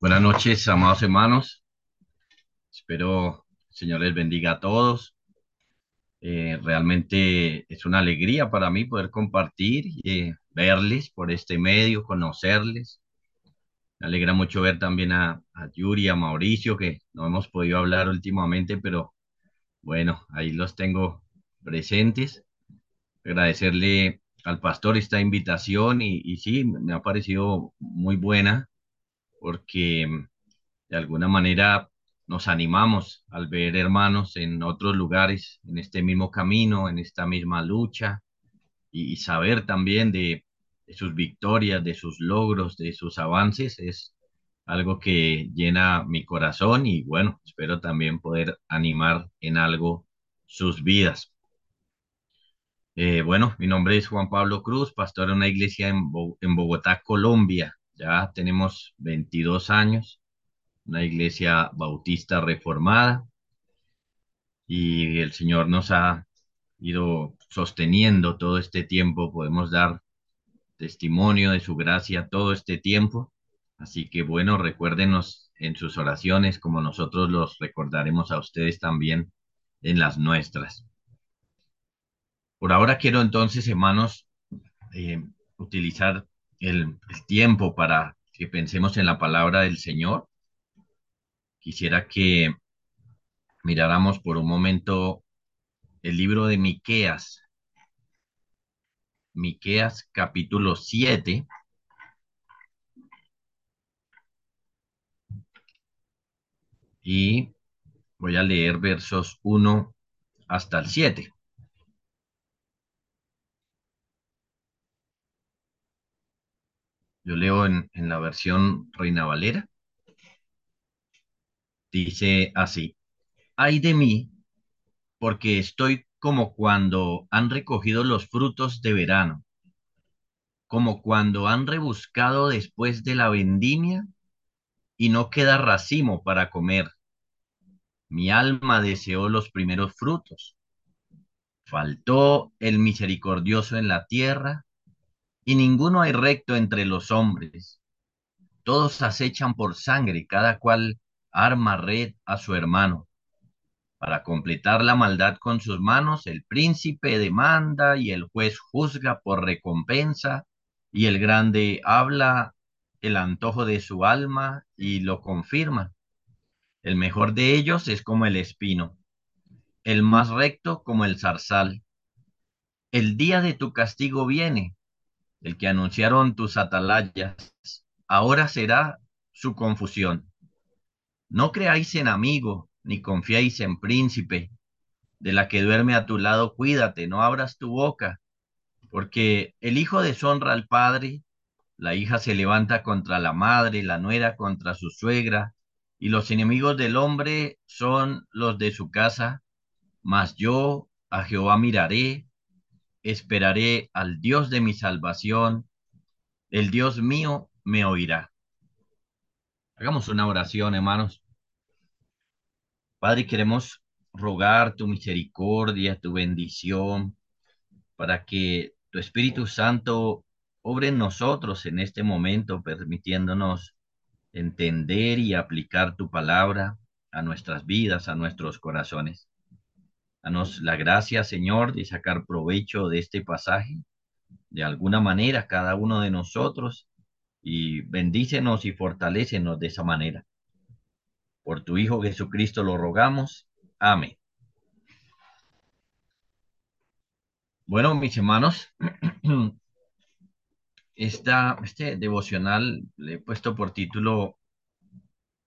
Buenas noches, amados hermanos. Espero el Señor les bendiga a todos. Eh, realmente es una alegría para mí poder compartir y eh, verles por este medio, conocerles. Me alegra mucho ver también a, a Yuri, a Mauricio, que no hemos podido hablar últimamente, pero bueno, ahí los tengo presentes. Agradecerle al pastor esta invitación y sí, me ha parecido muy buena porque de alguna manera nos animamos al ver hermanos en otros lugares, en este mismo camino, en esta misma lucha, y, saber también de, sus victorias, de sus logros, de sus avances, es algo que llena mi corazón y bueno, espero también poder animar en algo sus vidas. Eh, bueno, mi nombre es Juan Pablo Cruz, pastor de una iglesia en, en Bogotá, Colombia. Ya tenemos 22 años una iglesia bautista reformada y el Señor nos ha ido sosteniendo todo este tiempo. Podemos dar testimonio de su gracia todo este tiempo. Así que bueno, recuérdenos en sus oraciones como nosotros los recordaremos a ustedes también en las nuestras. Por ahora quiero entonces, hermanos, eh, utilizar el, tiempo para que pensemos en la palabra del Señor. Quisiera que miráramos por un momento el libro de Miqueas, Miqueas capítulo 7 y voy a leer versos uno hasta el 7. Yo leo en, la versión Reina Valera. Dice así, ay de mí, porque estoy como cuando han recogido los frutos de verano, como cuando han rebuscado después de la vendimia y no queda racimo para comer. Mi alma deseó los primeros frutos. Faltó el misericordioso en la tierra, y ninguno hay recto entre los hombres. Todos acechan por sangre, cada cual arma red a su hermano. Para completar la maldad con sus manos, el príncipe demanda y el juez juzga por recompensa, y el grande habla el antojo de su alma y lo confirma. El mejor de ellos es como el espino, el más recto como el zarzal. El día de tu castigo viene, el que anunciaron tus atalayas, ahora será su confusión. No creáis en amigo, ni confiéis en príncipe. De la que duerme a tu lado, cuídate, no abras tu boca, porque el hijo deshonra al padre, la hija se levanta contra la madre, la nuera contra su suegra, y los enemigos del hombre son los de su casa. Mas yo a Jehová miraré, esperaré al Dios de mi salvación, el Dios mío me oirá. Hagamos una oración, hermanos. Padre, queremos rogar tu misericordia, tu bendición, para que tu Espíritu Santo obre en nosotros en este momento, permitiéndonos entender y aplicar tu palabra a nuestras vidas, a nuestros corazones. Danos la gracia, Señor, de sacar provecho de este pasaje, de alguna manera, cada uno de nosotros, y bendícenos y fortalécenos de esa manera. Por tu Hijo Jesucristo lo rogamos. Amén. Bueno, mis hermanos, esta, este devocional le he puesto por título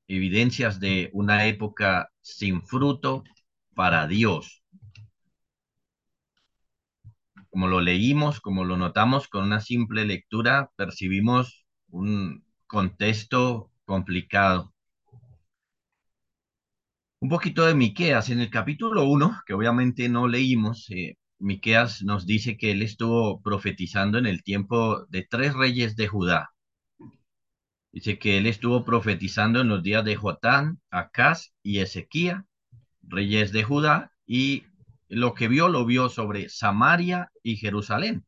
Evidencias de una época sin fruto para Dios. Como lo leímos, como lo notamos con una simple lectura, percibimos un contexto complicado. Un poquito de Miqueas. En el capítulo 1, que obviamente no leímos, eh, Miqueas nos dice que él estuvo profetizando en el tiempo de tres reyes de Judá. Dice que él estuvo profetizando en los días de Jotán, Acaz y Ezequía, reyes de Judá, y lo que vio lo vio sobre Samaria y Jerusalén.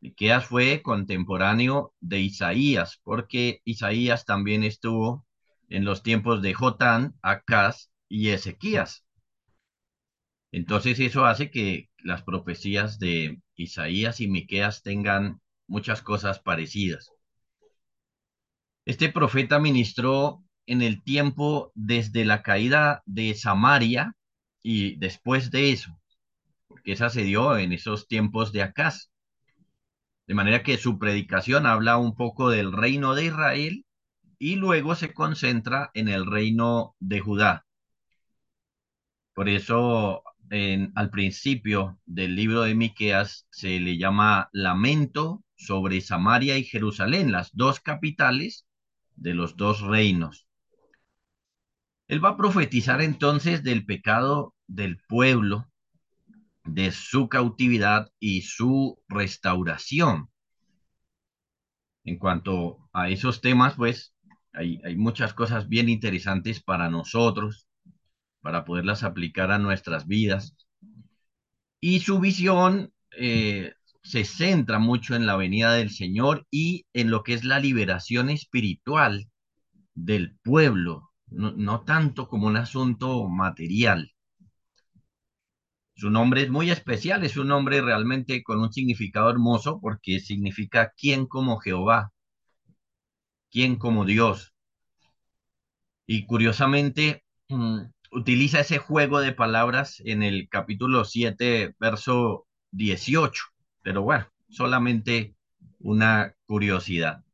Miqueas fue contemporáneo de Isaías, porque Isaías también estuvo en los tiempos de Jotán, Acaz y Ezequías. Entonces eso hace que las profecías de Isaías y Miqueas tengan muchas cosas parecidas. Este profeta ministró en el tiempo desde la caída de Samaria y después de eso, porque esa se dio en esos tiempos de Acaz. De manera que su predicación habla un poco del reino de Israel y luego se concentra en el reino de Judá. Por eso en, al principio del libro de Miqueas se le llama lamento sobre Samaria y Jerusalén, las dos capitales de los dos reinos. Él va a profetizar entonces del pecado del pueblo, de su cautividad y su restauración. En cuanto a esos temas, pues hay, hay muchas cosas bien interesantes para nosotros, para poderlas aplicar a nuestras vidas. Y su visión eh, se centra mucho en la venida del Señor y en lo que es la liberación espiritual del pueblo, no, no tanto como un asunto material. Su nombre es muy especial, es un nombre realmente con un significado hermoso porque significa quién como Jehová, quién como Dios. Y curiosamente, mm, utiliza ese juego de palabras en el capítulo 7, verso 18. Pero bueno, solamente una curiosidad.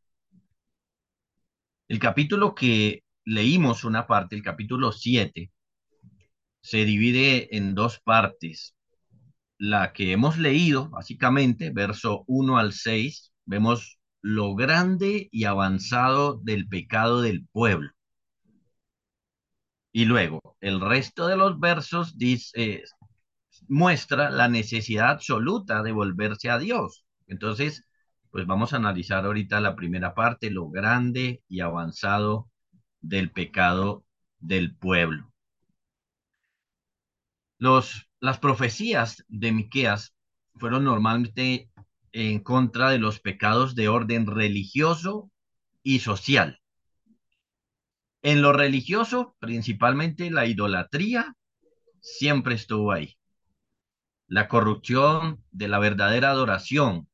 El capítulo que leímos una parte, el capítulo 7, se divide en dos partes. La que hemos leído, básicamente, verso 1 al 6, vemos lo grande y avanzado del pecado del pueblo. Y luego, el resto de los versos dice, muestra la necesidad absoluta de volverse a Dios. Entonces, pues vamos a analizar ahorita la primera parte, lo grande y avanzado del pecado del pueblo. Los, las profecías de Miqueas fueron normalmente en contra de los pecados de orden religioso y social. En lo religioso, principalmente la idolatría, siempre estuvo ahí. La corrupción de la verdadera adoración.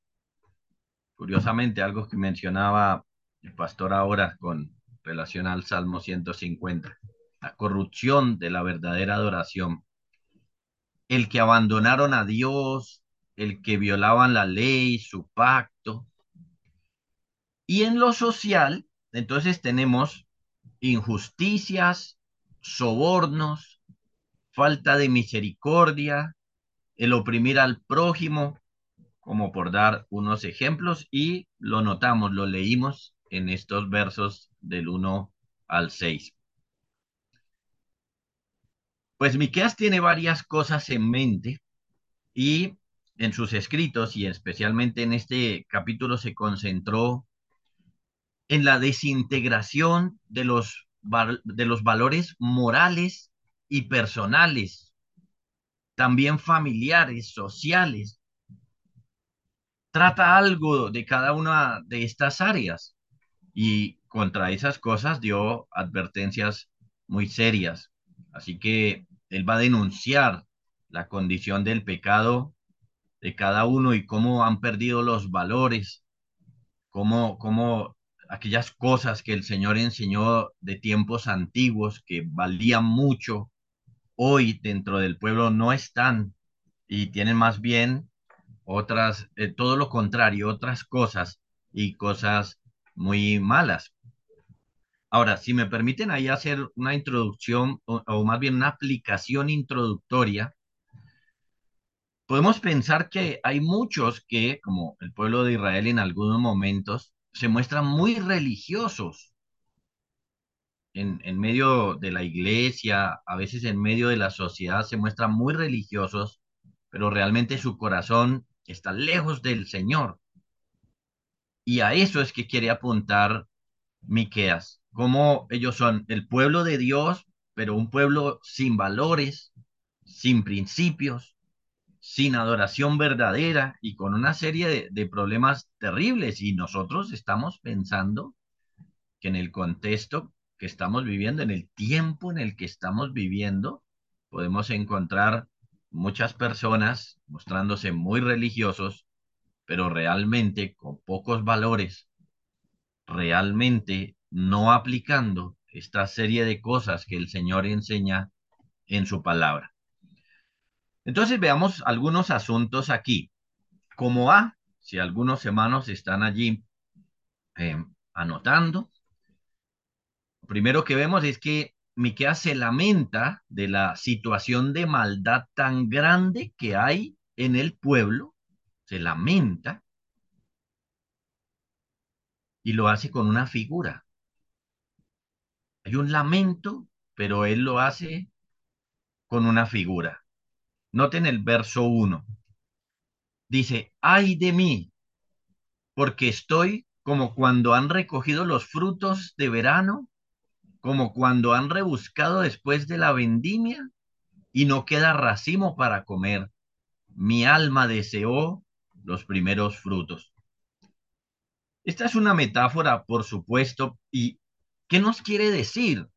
Curiosamente, algo que mencionaba el pastor ahora con relación al Salmo 150. La corrupción de la verdadera adoración el que abandonaron a Dios, el que violaban la ley, su pacto. Y en lo social, entonces tenemos injusticias, sobornos, falta de misericordia, el oprimir al prójimo, como por dar unos ejemplos, y lo notamos, lo leímos en estos versos del 1 al 6. Pues Miqueas tiene varias cosas en mente y en sus escritos y especialmente en este capítulo se concentró en la desintegración de los, de los valores morales y personales, también familiares, sociales. Trata algo de cada una de estas áreas y contra esas cosas dio advertencias muy serias. Así que él va a denunciar la condición del pecado de cada uno y cómo han perdido los valores, cómo, cómo aquellas cosas que el Señor enseñó de tiempos antiguos que valían mucho, hoy dentro del pueblo no están y tienen más bien otras, eh, todo lo contrario, otras cosas y cosas muy malas. Ahora, si me permiten ahí hacer una introducción o, más bien una aplicación introductoria, podemos pensar que hay muchos que, como el pueblo de Israel en algunos momentos, se muestran muy religiosos en, en medio de la iglesia, a veces en medio de la sociedad, se muestran muy religiosos, pero realmente su corazón está lejos del Señor. Y a eso es que quiere apuntar Miqueas cómo ellos son el pueblo de Dios, pero un pueblo sin valores, sin principios, sin adoración verdadera y con una serie de, de problemas terribles. Y nosotros estamos pensando que en el contexto que estamos viviendo, en el tiempo en el que estamos viviendo, podemos encontrar muchas personas mostrándose muy religiosos, pero realmente con pocos valores, realmente no aplicando esta serie de cosas que el Señor enseña en su palabra. Entonces veamos algunos asuntos aquí. Como A, si algunos hermanos están allí eh, anotando, primero que vemos es que Miqueas se lamenta de la situación de maldad tan grande que hay en el pueblo, se lamenta y lo hace con una figura. Hay un lamento, pero él lo hace con una figura. Noten el verso 1. Dice, ay de mí, porque estoy como cuando han recogido los frutos de verano, como cuando han rebuscado después de la vendimia y no queda racimo para comer. Mi alma deseó los primeros frutos. Esta es una metáfora, por supuesto, y ¿qué nos quiere decir?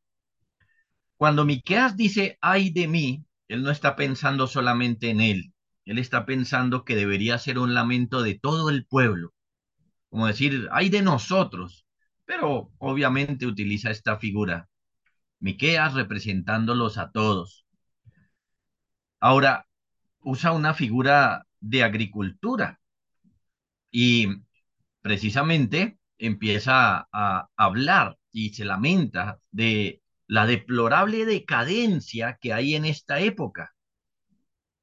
Cuando Miqueas dice ay de mí, él no está pensando solamente en él, él está pensando que debería ser un lamento de todo el pueblo, como decir ay de nosotros, pero obviamente utiliza esta figura. Miqueas representándolos a todos. Ahora, usa una figura de agricultura y precisamente empieza a hablar y se lamenta de la deplorable decadencia que hay en esta época.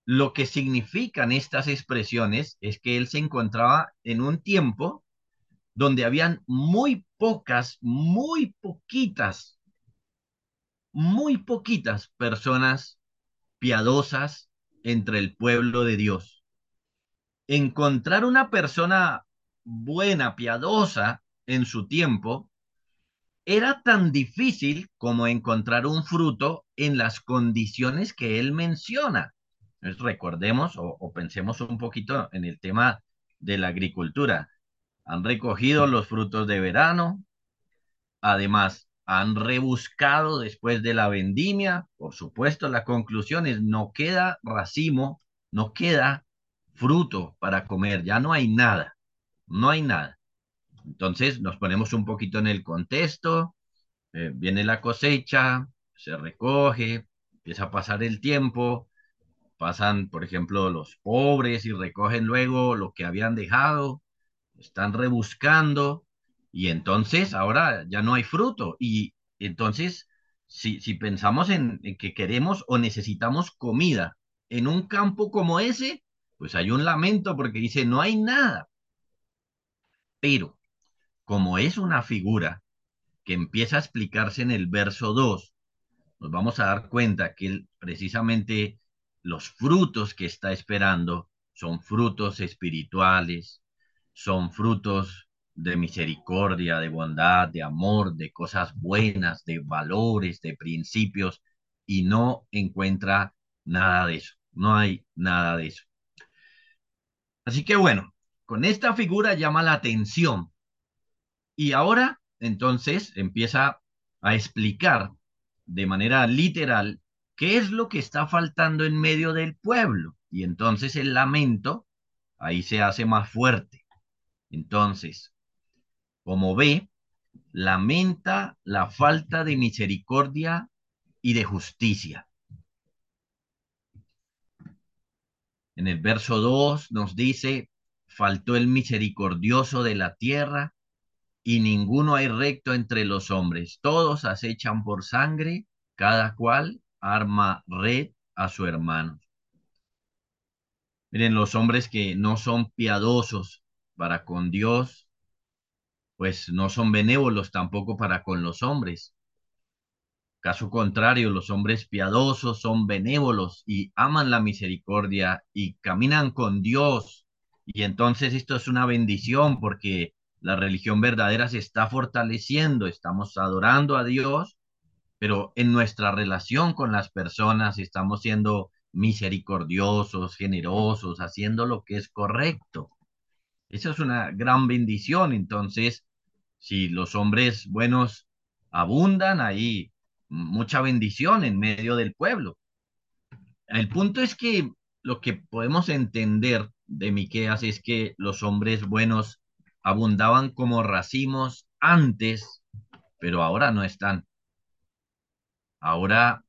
Lo que significan estas expresiones es que él se encontraba en un tiempo donde habían muy pocas, muy poquitas, muy poquitas personas piadosas entre el pueblo de Dios. Encontrar una persona buena, piadosa en su tiempo, era tan difícil como encontrar un fruto en las condiciones que él menciona. Entonces, recordemos o, pensemos un poquito en el tema de la agricultura. Han recogido los frutos de verano, además han rebuscado después de la vendimia, por supuesto, la conclusión es no queda racimo, no queda fruto para comer, ya no hay nada no hay nada. Entonces nos ponemos un poquito en el contexto, eh, viene la cosecha, se recoge, empieza a pasar el tiempo, pasan, por ejemplo, los pobres y recogen luego lo que habían dejado, están rebuscando y entonces ahora ya no hay fruto. Y entonces, si, si pensamos en, en que queremos o necesitamos comida en un campo como ese, pues hay un lamento porque dice, no hay nada. Pero, como es una figura que empieza a explicarse en el verso 2, nos vamos a dar cuenta que precisamente los frutos que está esperando son frutos espirituales, son frutos de misericordia, de bondad, de amor, de cosas buenas, de valores, de principios, y no encuentra nada de eso. No hay nada de eso. Así que bueno, con esta figura llama la atención. Y ahora, entonces, empieza a explicar de manera literal qué es lo que está faltando en medio del pueblo. Y entonces el lamento ahí se hace más fuerte. Entonces, como ve, lamenta la falta de misericordia y de justicia. En el verso 2 nos dice, faltó el misericordioso de la tierra, y ninguno hay recto entre los hombres. Todos acechan por sangre, cada cual arma red a su hermano. Miren, los hombres que no son piadosos para con Dios, pues no son benévolos tampoco para con los hombres. Caso contrario, los hombres piadosos son benévolos y aman la misericordia y caminan con Dios y entonces esto es una bendición porque la religión verdadera se está fortaleciendo, estamos adorando a Dios, pero en nuestra relación con las personas estamos siendo misericordiosos, generosos, haciendo lo que es correcto. Esa es una gran bendición. Entonces, si los hombres buenos abundan, hay mucha bendición en medio del pueblo. El punto es que lo que podemos entender de Miqueas es que los hombres buenos abundaban como racimos antes, pero ahora no están. Ahora,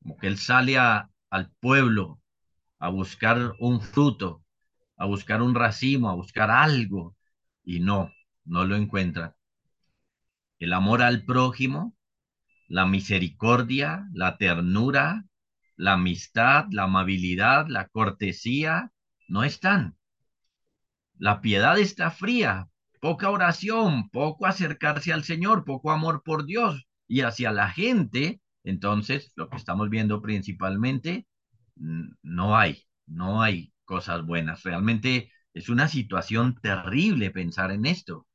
como que él sale al pueblo a buscar un fruto, a buscar un racimo, a buscar algo, y no, no lo encuentra. El amor al prójimo, la misericordia, la ternura, la amistad, la amabilidad, la cortesía, no están. La piedad está fría, poca oración, poco acercarse al Señor, poco amor por Dios y hacia la gente. Entonces, lo que estamos viendo principalmente, no hay, no hay cosas buenas. Realmente es una situación terrible pensar en esto.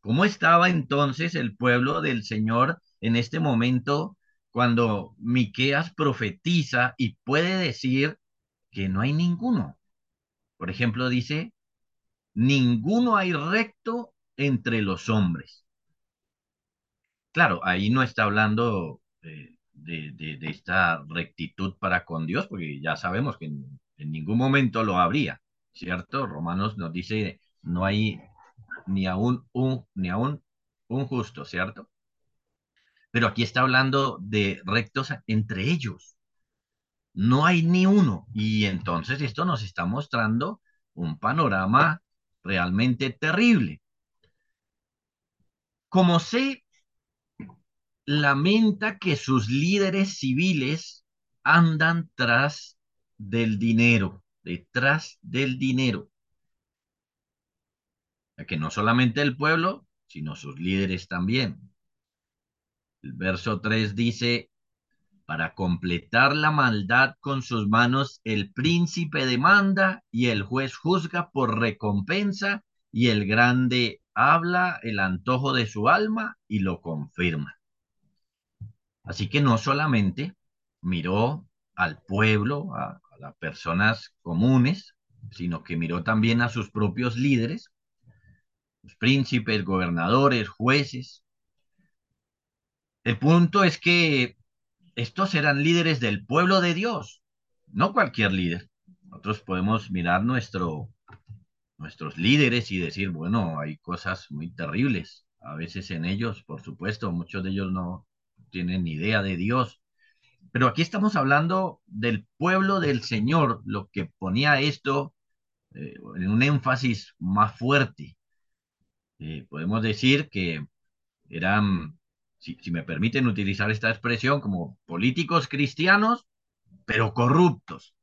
¿Cómo estaba entonces el pueblo del Señor en este momento cuando Miqueas profetiza y puede decir que no hay ninguno? Por ejemplo, dice, ninguno hay recto entre los hombres. Claro, ahí no está hablando de, de, esta rectitud para con Dios, porque ya sabemos que en, ningún momento lo habría, ¿cierto? Romanos nos dice, no hay ni aún un, ni aún un justo, ¿cierto? Pero aquí está hablando de rectos entre ellos. No hay ni uno. Y entonces esto nos está mostrando un panorama realmente terrible. Como se lamenta que sus líderes civiles andan tras del dinero, detrás del dinero. Que no solamente el pueblo, sino sus líderes también. El verso 3 dice, para completar la maldad con sus manos, el príncipe demanda y el juez juzga por recompensa y el grande habla el antojo de su alma y lo confirma. Así que no solamente miró al pueblo, a, las personas comunes, sino que miró también a sus propios líderes, los príncipes, gobernadores, jueces, el punto es que estos eran líderes del pueblo de Dios, no cualquier líder. Nosotros podemos mirar nuestro, nuestros líderes y decir, bueno, hay cosas muy terribles. A veces en ellos, por supuesto, muchos de ellos no tienen idea de Dios. Pero aquí estamos hablando del pueblo del Señor, lo que ponía esto eh, en un énfasis más fuerte. Eh, podemos decir que eran si, me permiten utilizar esta expresión, como políticos cristianos, pero corruptos.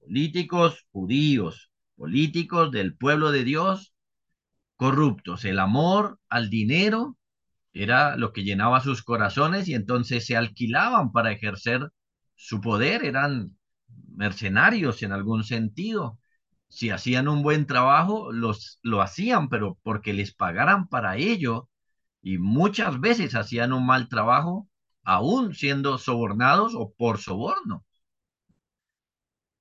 Políticos judíos, políticos del pueblo de Dios, corruptos. El amor al dinero era lo que llenaba sus corazones y entonces se alquilaban para ejercer su poder, eran mercenarios en algún sentido. Si hacían un buen trabajo, los, lo hacían, pero porque les pagaran para ello y muchas veces hacían un mal trabajo, aún siendo sobornados o por soborno.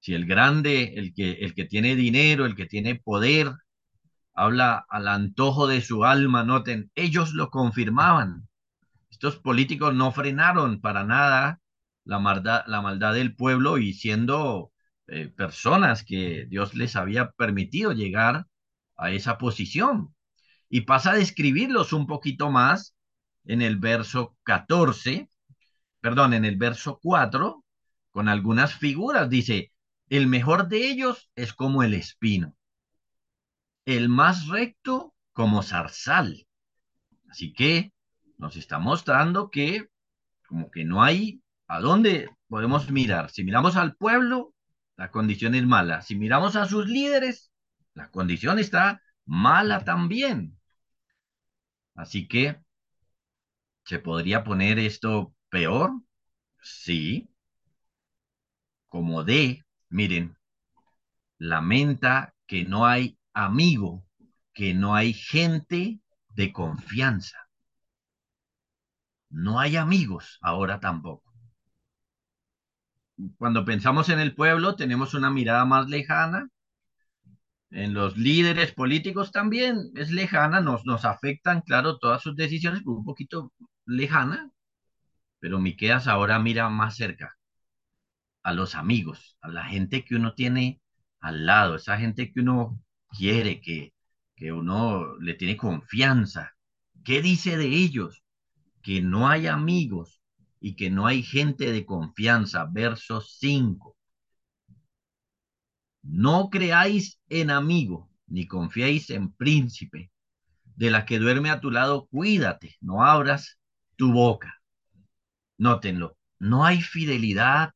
Si el grande, el que, el que tiene dinero, el que tiene poder, habla al antojo de su alma, noten, ellos lo confirmaban. Estos políticos no frenaron para nada la maldad, la maldad del pueblo y siendo eh, personas que Dios les había permitido llegar a esa posición y pasa a describirlos un poquito más en el verso 14, perdón, en el verso 4, con algunas figuras. Dice, el mejor de ellos es como el espino, el más recto como zarzal. Así que nos está mostrando que como que no hay a dónde podemos mirar. Si miramos al pueblo, la condición es mala. Si miramos a sus líderes, la condición está mala también. Así que, ¿se podría poner esto peor? Sí. Como de, miren, lamenta que no hay amigo, que no hay gente de confianza. No hay amigos ahora tampoco. cuando pensamos en el pueblo, tenemos una mirada más lejana. En los líderes políticos también es lejana, nos, afectan, claro, todas sus decisiones, un poquito lejana, pero Miqueas ahora mira más cerca a los amigos, a la gente que uno tiene al lado, esa gente que uno quiere, que, que uno le tiene confianza. ¿Qué dice de ellos? Que no hay amigos y que no hay gente de confianza. Verso 5. No creáis en amigo, ni confiéis en príncipe. De la que duerme a tu lado, cuídate, no abras tu boca. Nótenlo, no hay fidelidad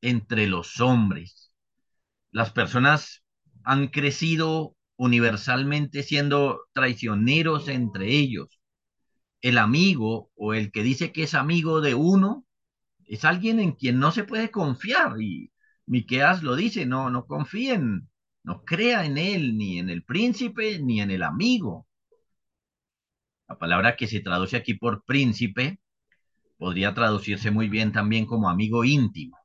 entre los hombres. Las personas han crecido universalmente siendo traicioneros entre ellos. El amigo o el que dice que es amigo de uno es alguien en quien no se puede confiar y Miqueas lo dice, no no confíen, no crea en él ni en el príncipe ni en el amigo. La palabra que se traduce aquí por príncipe podría traducirse muy bien también como amigo íntimo.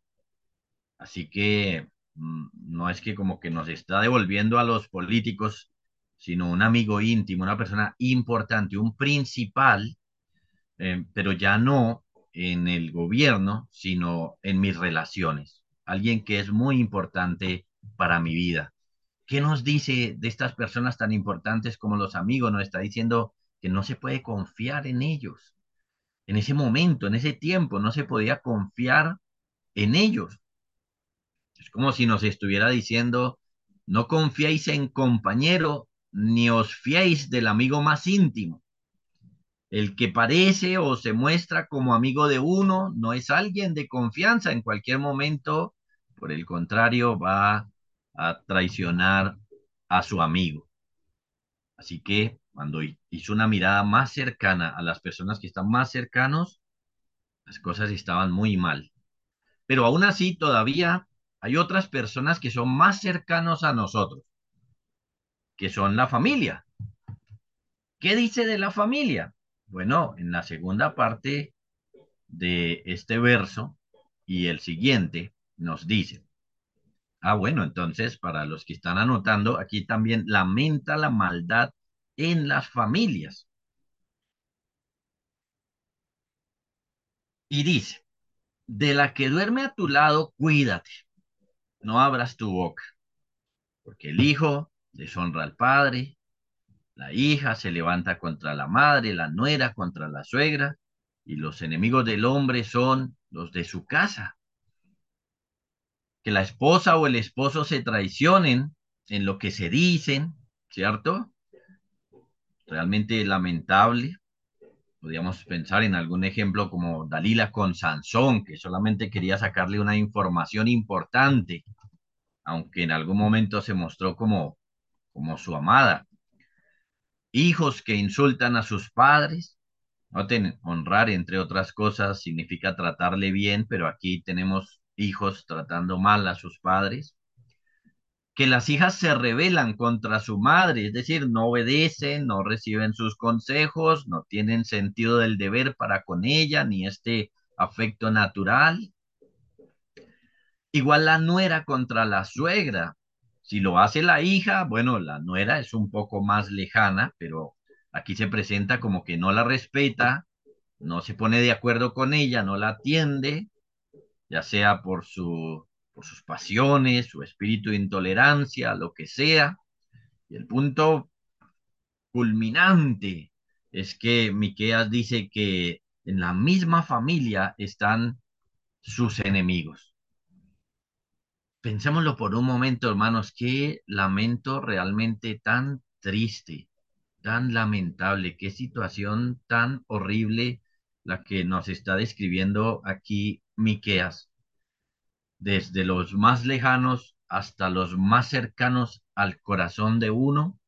Así que mm, no es que como que nos está devolviendo a los políticos, sino un amigo íntimo, una persona importante, un principal, eh, pero ya no en el gobierno, sino en mis relaciones. Alguien que es muy importante para mi vida. ¿Qué nos dice de estas personas tan importantes como los amigos? Nos está diciendo que no se puede confiar en ellos. En ese momento, en ese tiempo, no se podía confiar en ellos. Como si nos estuviera diciendo, no confiéis en compañero, ni os fiéis del amigo más íntimo. El que parece o se muestra como amigo de uno no es alguien de confianza. En cualquier momento, por el contrario, va a traicionar a su amigo. Así que cuando hizo una mirada más cercana a las personas que están más cercanos, las cosas estaban muy mal. Pero aún así, todavía hay otras personas que son más cercanos a nosotros, que son la familia. ¿Qué dice de la familia? Bueno, en la segunda parte de este verso y el siguiente nos dice, ah, bueno, entonces para los que están anotando, aquí también lamenta la maldad en las familias. Y dice, de la que duerme a tu lado, cuídate, no abras tu boca, porque el hijo deshonra al padre, la hija se levanta contra la madre, la nuera contra la suegra, y los enemigos del hombre son los de su casa. Que la esposa o el esposo se traicionen en lo que se dicen, ¿cierto? Realmente lamentable. Podríamos pensar en algún ejemplo como Dalila con Sansón, que solamente quería sacarle una información importante, aunque en algún momento se mostró como, como su amada hijos que insultan a sus padres. Noten, honrar, entre otras cosas, significa tratarle bien, pero aquí tenemos hijos tratando mal a sus padres. Que las hijas se rebelan contra su madre, es decir, no obedecen, no reciben sus consejos, no tienen sentido del deber para con ella, ni este afecto natural. Igual la nuera contra la suegra, si lo hace la hija, bueno, la nuera es un poco más lejana, pero aquí se presenta como que no la respeta, no se pone de acuerdo con ella, no la atiende, ya sea por, su, por sus pasiones, su espíritu de intolerancia, lo que sea. Y el punto culminante es que Miqueas dice que en la misma familia están sus enemigos. Pensémoslo por un momento, hermanos, qué lamento realmente tan triste, tan lamentable, qué situación tan horrible la que nos está describiendo aquí Miqueas. Desde los más lejanos hasta los más cercanos al corazón de uno,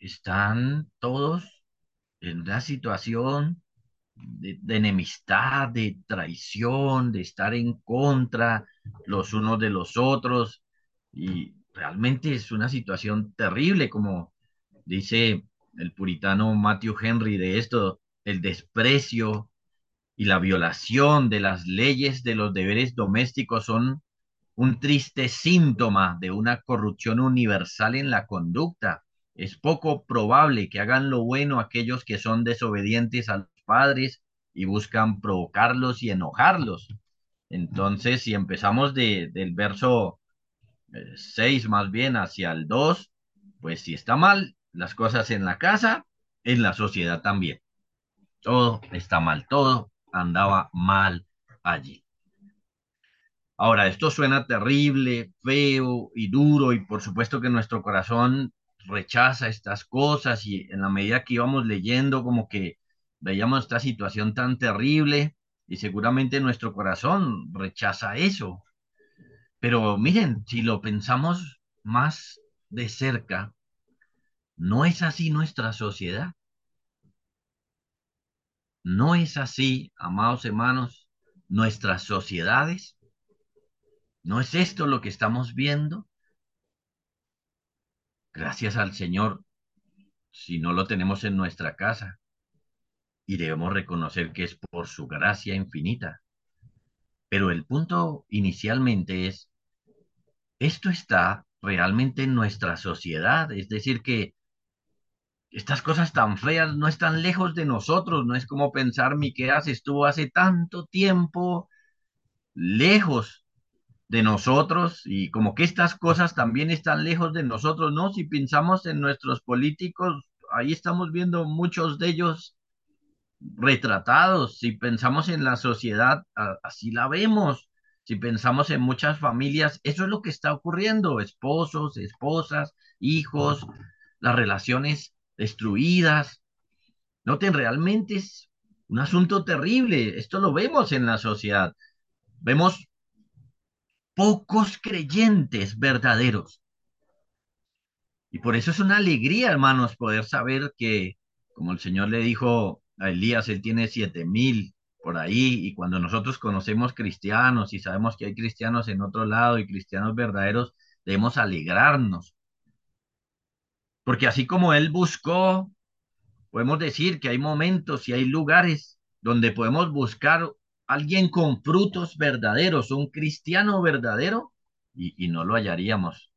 están todos en una situación de, enemistad, de traición, de estar en contra los unos de los otros. Y realmente es una situación terrible, como dice el puritano Matthew Henry de esto, el desprecio y la violación de las leyes de los deberes domésticos son un triste síntoma de una corrupción universal en la conducta. Es poco probable que hagan lo bueno aquellos que son desobedientes a padres y buscan provocarlos y enojarlos. Entonces, si empezamos de, del verso 6 más bien hacia el 2, pues si está mal las cosas en la casa, en la sociedad también. Todo está mal, todo andaba mal allí. Ahora, esto suena terrible, feo y duro y por supuesto que nuestro corazón rechaza estas cosas y en la medida que íbamos leyendo como que veíamos esta situación tan terrible y seguramente nuestro corazón rechaza eso. Pero miren, si lo pensamos más de cerca, no es así nuestra sociedad. No es así, amados hermanos, nuestras sociedades. ¿No es esto lo que estamos viendo? Gracias al Señor, si no lo tenemos en nuestra casa, y debemos reconocer que es por su gracia infinita. Pero el punto inicialmente es, esto está realmente en nuestra sociedad, es decir, que estas cosas tan feas no están lejos de nosotros, no es como pensar Miqueas estuvo hace tanto tiempo lejos de nosotros y como que estas cosas también están lejos de nosotros, ¿no? Si pensamos en nuestros políticos, ahí estamos viendo muchos de ellos retratados. Si pensamos en la sociedad, así la vemos. Si pensamos en muchas familias, eso es lo que está ocurriendo. Esposos, esposas, hijos, las relaciones destruidas. Noten, realmente es un asunto terrible. Esto lo vemos en la sociedad. Vemos pocos creyentes verdaderos. Y por eso es una alegría, hermanos, poder saber que, como el Señor le dijo Elías, él tiene siete mil por ahí, y cuando nosotros conocemos cristianos y sabemos que hay cristianos en otro lado y cristianos verdaderos, debemos alegrarnos. Porque así como él buscó, podemos decir que hay momentos y hay lugares donde podemos buscar alguien con frutos verdaderos, un cristiano verdadero, y no lo hallaríamos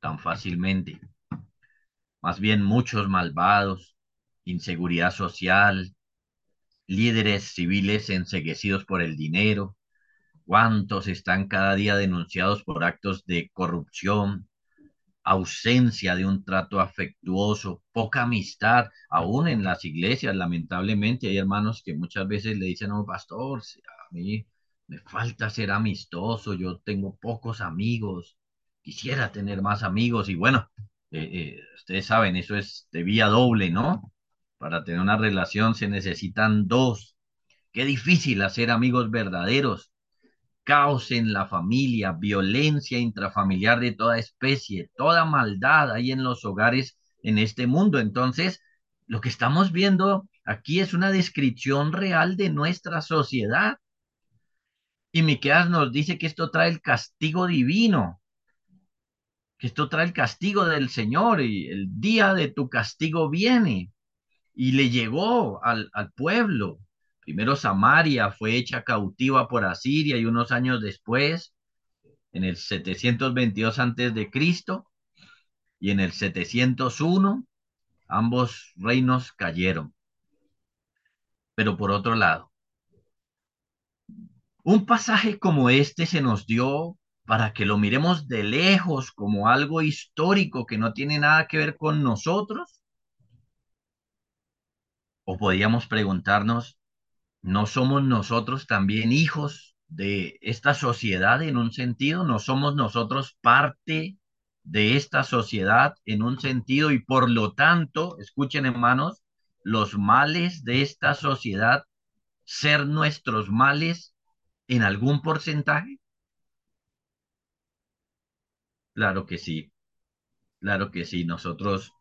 tan fácilmente. Más bien muchos malvados, inseguridad social, líderes civiles enseguecidos por el dinero, cuántos están cada día denunciados por actos de corrupción, ausencia de un trato afectuoso, poca amistad, aún en las iglesias, lamentablemente. Hay hermanos que muchas veces le dicen un pastor, a mí me falta ser amistoso, yo tengo pocos amigos, quisiera tener más amigos y bueno, eh, eh, ustedes saben, eso es de vía doble, ¿no? Para tener una relación se necesitan dos. Qué difícil hacer amigos verdaderos caos en la familia, violencia intrafamiliar de toda especie, toda maldad hay en los hogares en este mundo. Entonces, lo que estamos viendo aquí es una descripción real de nuestra sociedad. Y Miqueas nos dice que esto trae el castigo divino, que esto trae el castigo del Señor y el día de tu castigo viene. Y le llegó al, al pueblo. Primero Samaria fue hecha cautiva por Asiria y unos años después, en el 722 antes de Cristo y en el 701, ambos reinos cayeron. Pero por otro lado, un pasaje como este se nos dio para que lo miremos de lejos como algo histórico que no tiene nada que ver con nosotros. O podríamos preguntarnos, ¿No somos nosotros también hijos de esta sociedad en un sentido? ¿No somos nosotros parte de esta sociedad en un sentido? Y por lo tanto, escuchen hermanos, los males de esta sociedad ser nuestros males en algún porcentaje? Claro que sí, claro que sí. Nosotros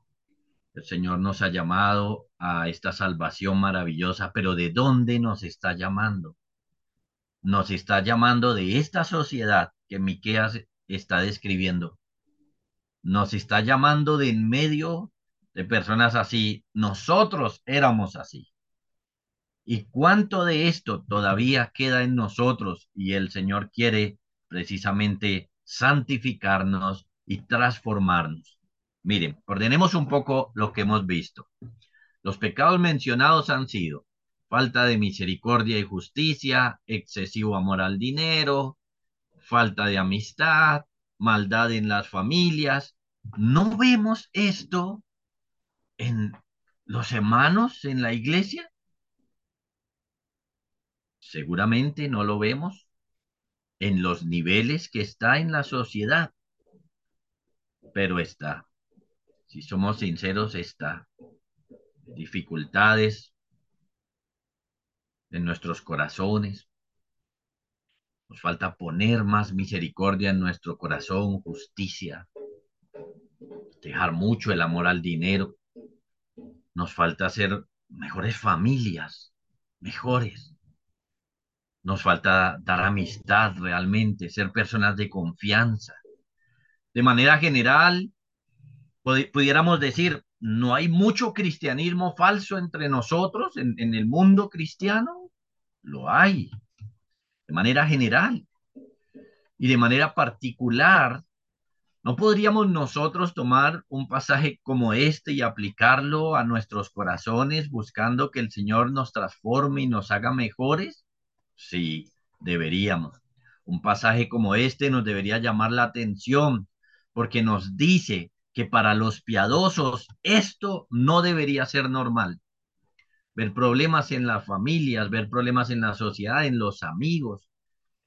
el Señor nos ha llamado a esta salvación maravillosa, pero ¿de dónde nos está llamando? Nos está llamando de esta sociedad que Miqueas está describiendo. Nos está llamando de en medio de personas así. Nosotros éramos así. ¿Y cuánto de esto todavía queda en nosotros? Y el Señor quiere precisamente santificarnos y transformarnos. Miren, ordenemos un poco lo que hemos visto. Los pecados mencionados han sido falta de misericordia y justicia, excesivo amor al dinero, falta de amistad, maldad en las familias. ¿No vemos esto en los hermanos en la iglesia? Seguramente no lo vemos en los niveles que está en la sociedad, pero está. Si somos sinceros, está. Dificultades en nuestros corazones. Nos falta poner más misericordia en nuestro corazón, justicia, dejar mucho el amor al dinero. Nos falta ser mejores familias, mejores. Nos falta dar amistad realmente, ser personas de confianza. De manera general, pudiéramos decir, no hay mucho cristianismo falso entre nosotros en, el mundo cristiano. Lo hay, de manera general. Y de manera particular, ¿no podríamos nosotros tomar un pasaje como este y aplicarlo a nuestros corazones buscando que el Señor nos transforme y nos haga mejores? Sí, deberíamos. Un pasaje como este nos debería llamar la atención porque nos dice que para los piadosos esto no debería ser normal. Ver problemas en las familias, ver problemas en la sociedad, en los amigos,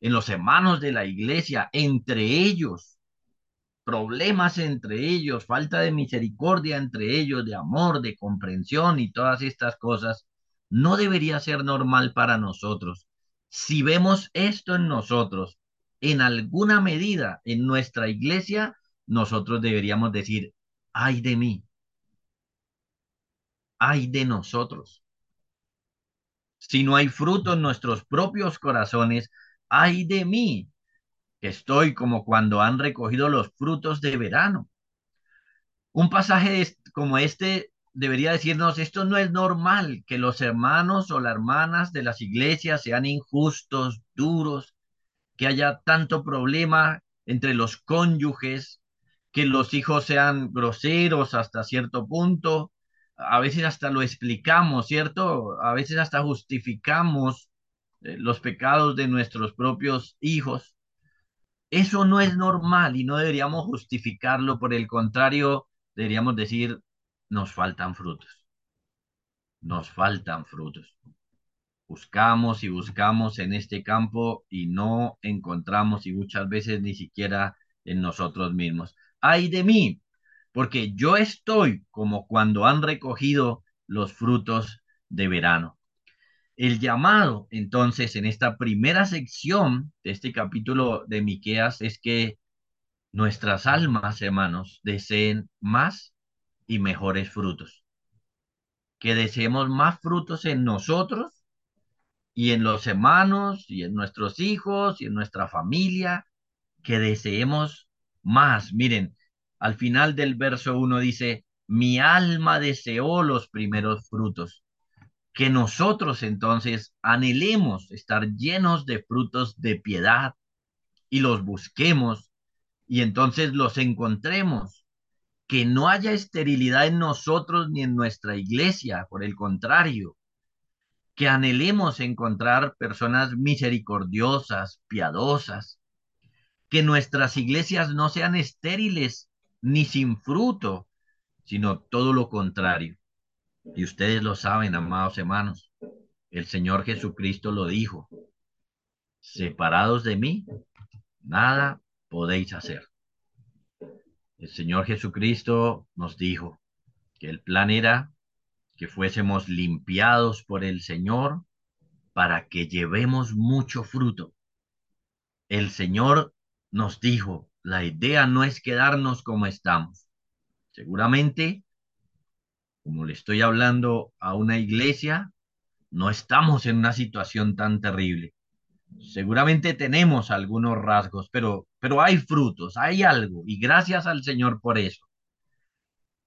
en los hermanos de la iglesia, entre ellos, problemas entre ellos, falta de misericordia entre ellos, de amor, de comprensión y todas estas cosas, no debería ser normal para nosotros. Si vemos esto en nosotros, en alguna medida en nuestra iglesia, nosotros deberíamos decir, ay de mí, ay de nosotros. Si no hay fruto en nuestros propios corazones, ay de mí, que estoy como cuando han recogido los frutos de verano. Un pasaje como este debería decirnos, esto no es normal, que los hermanos o las hermanas de las iglesias sean injustos, duros, que haya tanto problema entre los cónyuges, que los hijos sean groseros hasta cierto punto, a veces hasta lo explicamos, ¿cierto? A veces hasta justificamos eh, los pecados de nuestros propios hijos. Eso no es normal y no deberíamos justificarlo, por el contrario, deberíamos decir, nos faltan frutos. Nos faltan frutos. Buscamos y buscamos en este campo y no encontramos y muchas veces ni siquiera en nosotros mismos. Ay de mí, porque yo estoy como cuando han recogido los frutos de verano. El llamado, entonces, en esta primera sección de este capítulo de Miqueas es que nuestras almas, hermanos, deseen más y mejores frutos. Que deseemos más frutos en nosotros y en los hermanos y en nuestros hijos y en nuestra familia. Que deseemos más. Miren, al final del verso 1 dice, mi alma deseó los primeros frutos. Que nosotros entonces anhelemos estar llenos de frutos de piedad y los busquemos y entonces los encontremos que no haya esterilidad en nosotros ni en nuestra iglesia, por el contrario, que anhelemos encontrar personas misericordiosas, piadosas, que nuestras iglesias no sean estériles ni sin fruto, sino todo lo contrario. Y ustedes lo saben, amados hermanos, el Señor Jesucristo lo dijo, separados de mí, nada podéis hacer. El Señor Jesucristo nos dijo que el plan era que fuésemos limpiados por el Señor para que llevemos mucho fruto. El Señor nos dijo, la idea no es quedarnos como estamos. Seguramente, como le estoy hablando a una iglesia, no estamos en una situación tan terrible. Seguramente tenemos algunos rasgos, pero, pero hay frutos, hay algo, y gracias al Señor por eso.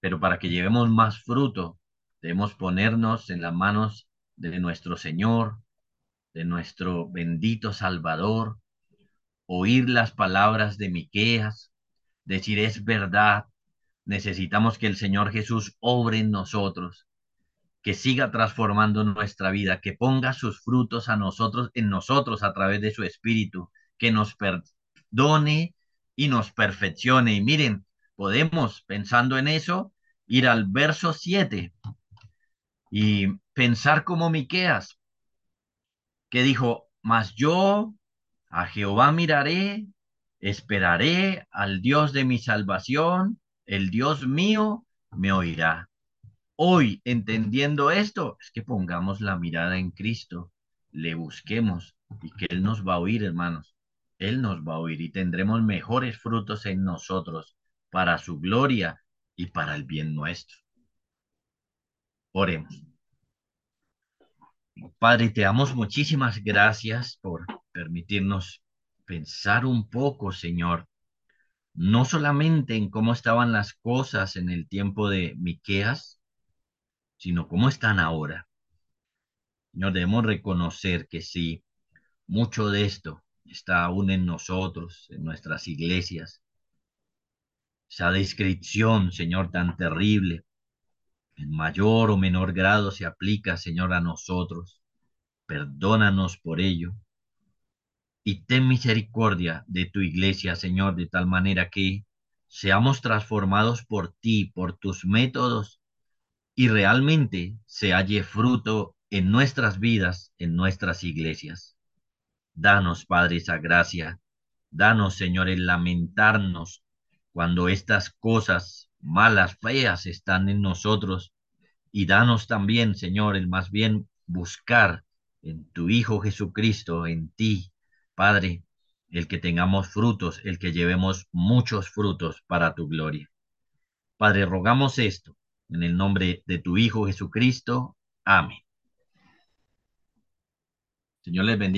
Pero para que llevemos más fruto, debemos ponernos en las manos de nuestro Señor, de nuestro bendito Salvador, oír las palabras de Miqueas, decir es verdad, necesitamos que el Señor Jesús obre en nosotros, que siga transformando nuestra vida, que ponga sus frutos a nosotros, en nosotros a través de su Espíritu, que nos perdone y nos perfeccione. Y miren, podemos, pensando en eso, ir al verso 7 y pensar como Miqueas, que dijo, mas yo a Jehová miraré, esperaré al Dios de mi salvación, el Dios mío me oirá. Hoy, entendiendo esto, es que pongamos la mirada en Cristo, le busquemos y que Él nos va a oír, hermanos. Él nos va a oír y tendremos mejores frutos en nosotros para su gloria y para el bien nuestro. Oremos. Padre, te damos muchísimas gracias por permitirnos pensar un poco, Señor, no solamente en cómo estaban las cosas en el tiempo de Miqueas, sino cómo están ahora. Señor, debemos reconocer que sí, mucho de esto está aún en nosotros, en nuestras iglesias. Esa descripción, Señor, tan terrible, en mayor o menor grado se aplica, Señor, a nosotros. Perdónanos por ello. Y ten misericordia de tu iglesia, Señor, de tal manera que seamos transformados por ti, por tus métodos, y realmente se halle fruto en nuestras vidas, en nuestras iglesias. Danos, Padre, esa gracia. Danos, Señor, el lamentarnos cuando estas cosas malas, feas están en nosotros. Y danos también, Señor, el más bien buscar en tu Hijo Jesucristo, en ti, Padre, el que tengamos frutos, el que llevemos muchos frutos para tu gloria. Padre, rogamos esto en el nombre de tu Hijo Jesucristo. Amén. Señor les bendiga.